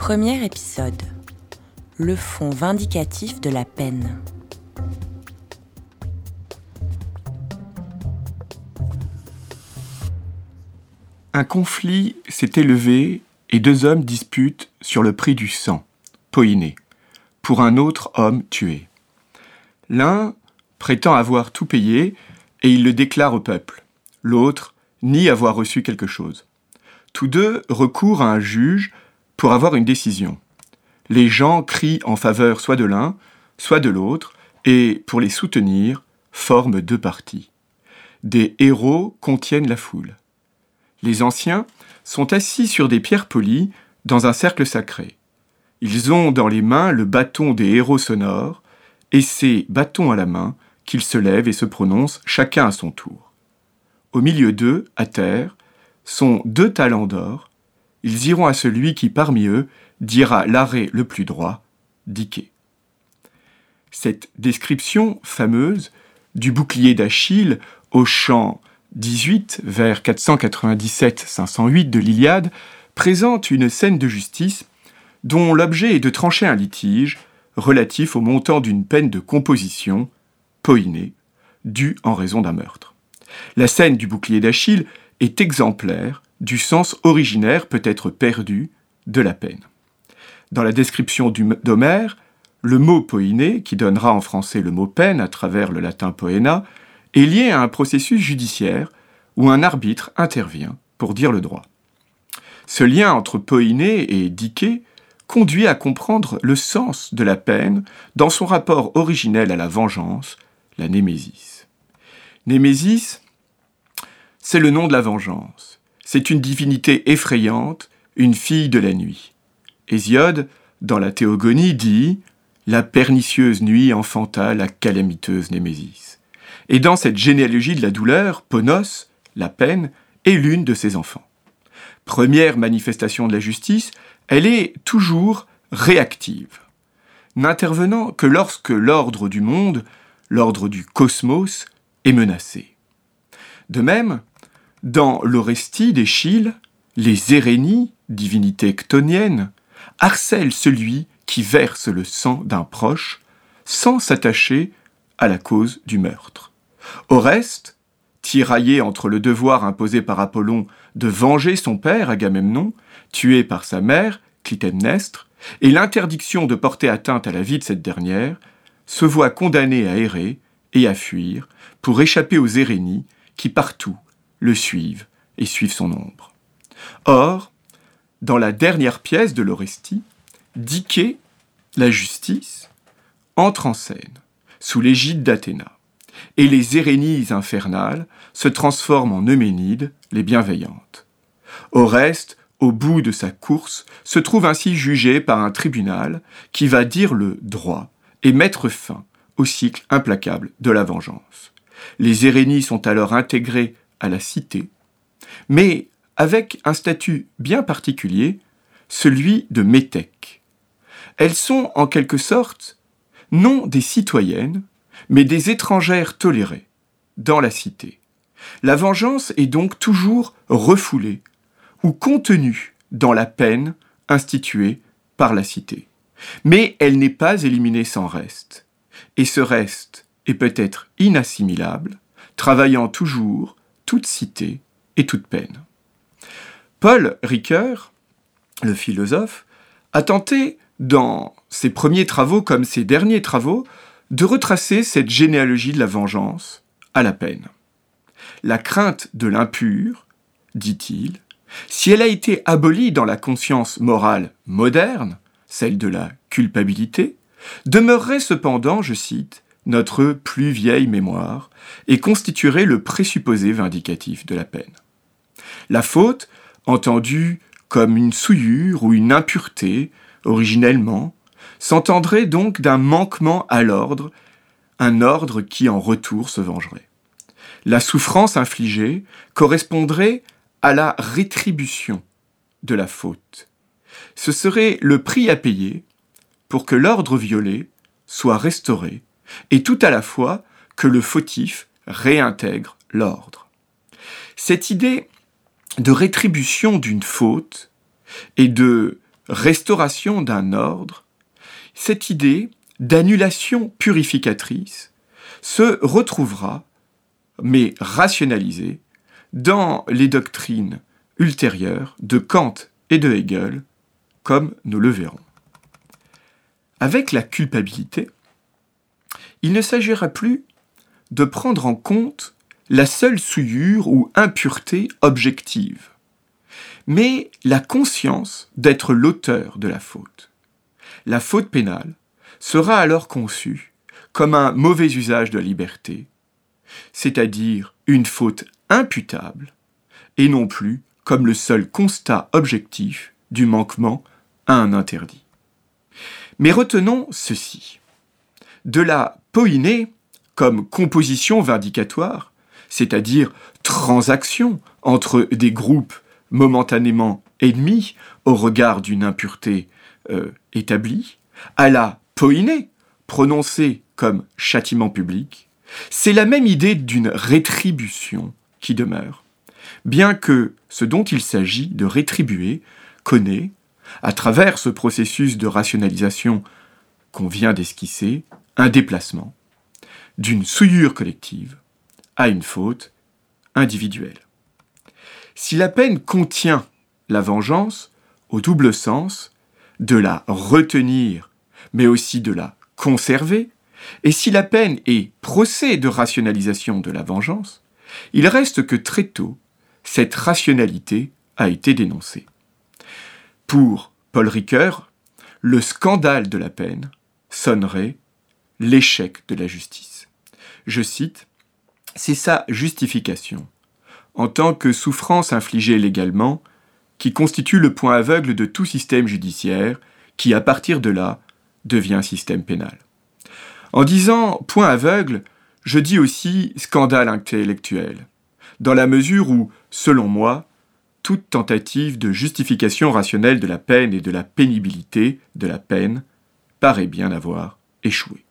Premier épisode. Le fond vindicatif de la peine. Un conflit s'est élevé et deux hommes disputent sur le prix du sang, Poiné, pour un autre homme tué. L'un prétend avoir tout payé et il le déclare au peuple. L'autre nie avoir reçu quelque chose. Tous deux recourent à un juge pour avoir une décision. Les gens crient en faveur soit de l'un, soit de l'autre, et pour les soutenir, forment deux partis. Des héros contiennent la foule. Les anciens sont assis sur des pierres polies dans un cercle sacré. Ils ont dans les mains le bâton des héros sonores, et c'est bâton à la main qu'ils se lèvent et se prononcent chacun à son tour. Au milieu d'eux, à terre, sont deux talents d'or, ils iront à celui qui parmi eux dira l'arrêt le plus droit, Diké. Cette description fameuse du bouclier d'Achille au chant 18 vers 497-508 de l'Iliade présente une scène de justice dont l'objet est de trancher un litige relatif au montant d'une peine de composition, poinée, due en raison d'un meurtre. La scène du bouclier d'Achille est exemplaire du sens originaire peut-être perdu de la peine. Dans la description d'Homère, le mot poiné, qui donnera en français le mot peine à travers le latin poena, est lié à un processus judiciaire où un arbitre intervient pour dire le droit. Ce lien entre poiné et diké conduit à comprendre le sens de la peine dans son rapport originel à la vengeance, la némésis. Némésis, c'est le nom de la vengeance. C'est une divinité effrayante, une fille de la nuit. Hésiode, dans la Théogonie, dit La pernicieuse nuit enfanta la calamiteuse Némésis. Et dans cette généalogie de la douleur, Ponos, la peine, est l'une de ses enfants. Première manifestation de la justice, elle est toujours réactive, n'intervenant que lorsque l'ordre du monde, l'ordre du cosmos, est menacé. De même, dans l'Orestie d'Échille, les Érénies, divinités ctoniennes, harcèlent celui qui verse le sang d'un proche sans s'attacher à la cause du meurtre. Oreste, tiraillé entre le devoir imposé par Apollon de venger son père Agamemnon, tué par sa mère Clytemnestre, et l'interdiction de porter atteinte à la vie de cette dernière, se voit condamné à errer et à fuir pour échapper aux Érénies qui partout le suivent et suivent son ombre. Or, dans la dernière pièce de l'Orestie, Diké, la justice, entre en scène, sous l'égide d'Athéna, et les Érénies infernales se transforment en Euménides, les bienveillantes. Oreste, au bout de sa course, se trouve ainsi jugé par un tribunal qui va dire le droit et mettre fin au cycle implacable de la vengeance. Les Érénies sont alors intégrées à la cité, mais avec un statut bien particulier, celui de métèque. Elles sont en quelque sorte non des citoyennes, mais des étrangères tolérées dans la cité. La vengeance est donc toujours refoulée ou contenue dans la peine instituée par la cité. Mais elle n'est pas éliminée sans reste. Et ce reste est peut-être inassimilable, travaillant toujours toute cité et toute peine. Paul Ricoeur, le philosophe, a tenté, dans ses premiers travaux comme ses derniers travaux, de retracer cette généalogie de la vengeance à la peine. La crainte de l'impur, dit-il, si elle a été abolie dans la conscience morale moderne, celle de la culpabilité, demeurerait cependant, je cite, notre plus vieille mémoire, et constituerait le présupposé vindicatif de la peine. La faute entendu comme une souillure ou une impureté, originellement, s'entendrait donc d'un manquement à l'ordre, un ordre qui en retour se vengerait. La souffrance infligée correspondrait à la rétribution de la faute. Ce serait le prix à payer pour que l'ordre violé soit restauré, et tout à la fois que le fautif réintègre l'ordre. Cette idée de rétribution d'une faute et de restauration d'un ordre, cette idée d'annulation purificatrice se retrouvera, mais rationalisée, dans les doctrines ultérieures de Kant et de Hegel, comme nous le verrons. Avec la culpabilité, il ne s'agira plus de prendre en compte la seule souillure ou impureté objective, mais la conscience d'être l'auteur de la faute. La faute pénale sera alors conçue comme un mauvais usage de la liberté, c'est-à-dire une faute imputable, et non plus comme le seul constat objectif du manquement à un interdit. Mais retenons ceci. De la poïnée comme composition vindicatoire, c'est-à-dire transaction entre des groupes momentanément ennemis au regard d'une impureté euh, établie, à la poïnée, prononcée comme châtiment public, c'est la même idée d'une rétribution qui demeure, bien que ce dont il s'agit de rétribuer connaît, à travers ce processus de rationalisation qu'on vient d'esquisser, un déplacement d'une souillure collective à une faute individuelle. Si la peine contient la vengeance, au double sens, de la retenir, mais aussi de la conserver, et si la peine est procès de rationalisation de la vengeance, il reste que très tôt, cette rationalité a été dénoncée. Pour Paul Ricoeur, le scandale de la peine sonnerait l'échec de la justice. Je cite, C'est sa justification, en tant que souffrance infligée légalement, qui constitue le point aveugle de tout système judiciaire, qui à partir de là devient système pénal. En disant point aveugle, je dis aussi scandale intellectuel, dans la mesure où, selon moi, toute tentative de justification rationnelle de la peine et de la pénibilité de la peine paraît bien avoir échoué.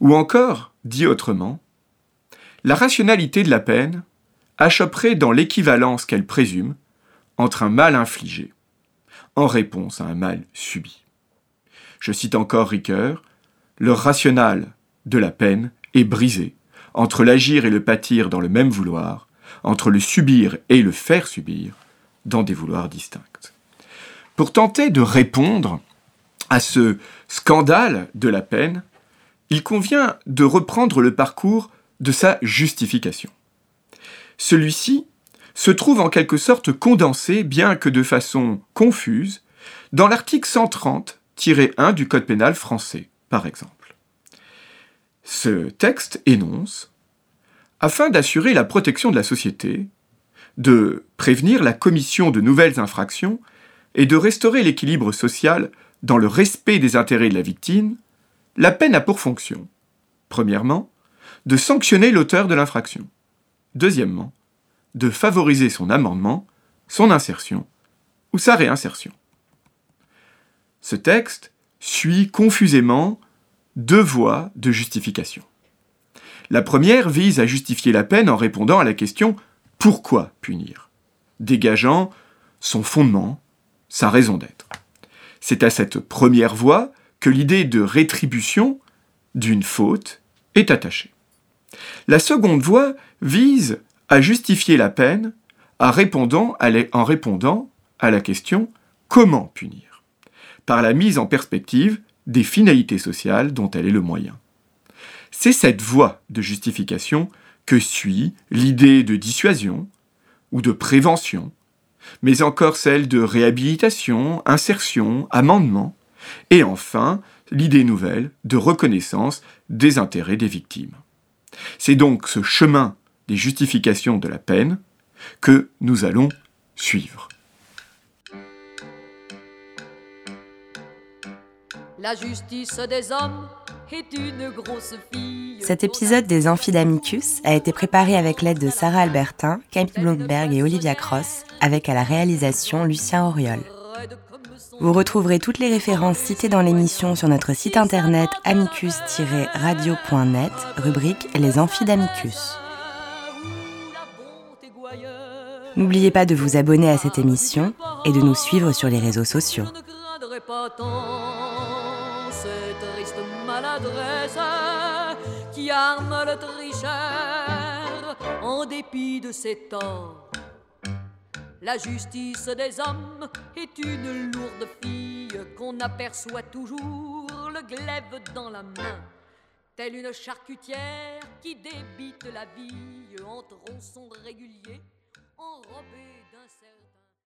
Ou encore, dit autrement, la rationalité de la peine achopperait dans l'équivalence qu'elle présume entre un mal infligé en réponse à un mal subi. Je cite encore Ricoeur, le rationnel de la peine est brisé entre l'agir et le pâtir dans le même vouloir, entre le subir et le faire subir dans des vouloirs distincts. Pour tenter de répondre à ce scandale de la peine, il convient de reprendre le parcours de sa justification. Celui-ci se trouve en quelque sorte condensé, bien que de façon confuse, dans l'article 130-1 du Code pénal français, par exemple. Ce texte énonce Afin d'assurer la protection de la société, de prévenir la commission de nouvelles infractions et de restaurer l'équilibre social dans le respect des intérêts de la victime, la peine a pour fonction, premièrement, de sanctionner l'auteur de l'infraction, deuxièmement, de favoriser son amendement, son insertion ou sa réinsertion. Ce texte suit confusément deux voies de justification. La première vise à justifier la peine en répondant à la question pourquoi punir? dégageant son fondement, sa raison d'être. C'est à cette première voie l'idée de rétribution d'une faute est attachée. La seconde voie vise à justifier la peine en répondant à la question comment punir? par la mise en perspective des finalités sociales dont elle est le moyen. C'est cette voie de justification que suit l'idée de dissuasion ou de prévention, mais encore celle de réhabilitation, insertion, amendement, et enfin, l'idée nouvelle de reconnaissance des intérêts des victimes. C'est donc ce chemin des justifications de la peine que nous allons suivre. Cet épisode des Amphidamicus a été préparé avec l'aide de Sarah Albertin, Camille Blomberg et Olivia Cross, avec à la réalisation Lucien Auriol. Vous retrouverez toutes les références citées dans l'émission sur notre site internet amicus-radio.net, rubrique Les Amphidamicus. N'oubliez pas de vous abonner à cette émission et de nous suivre sur les réseaux sociaux. La justice des hommes est une lourde fille qu'on aperçoit toujours le glaive dans la main. Telle une charcutière qui débite la vie en tronçons réguliers, enrobée d'un certain.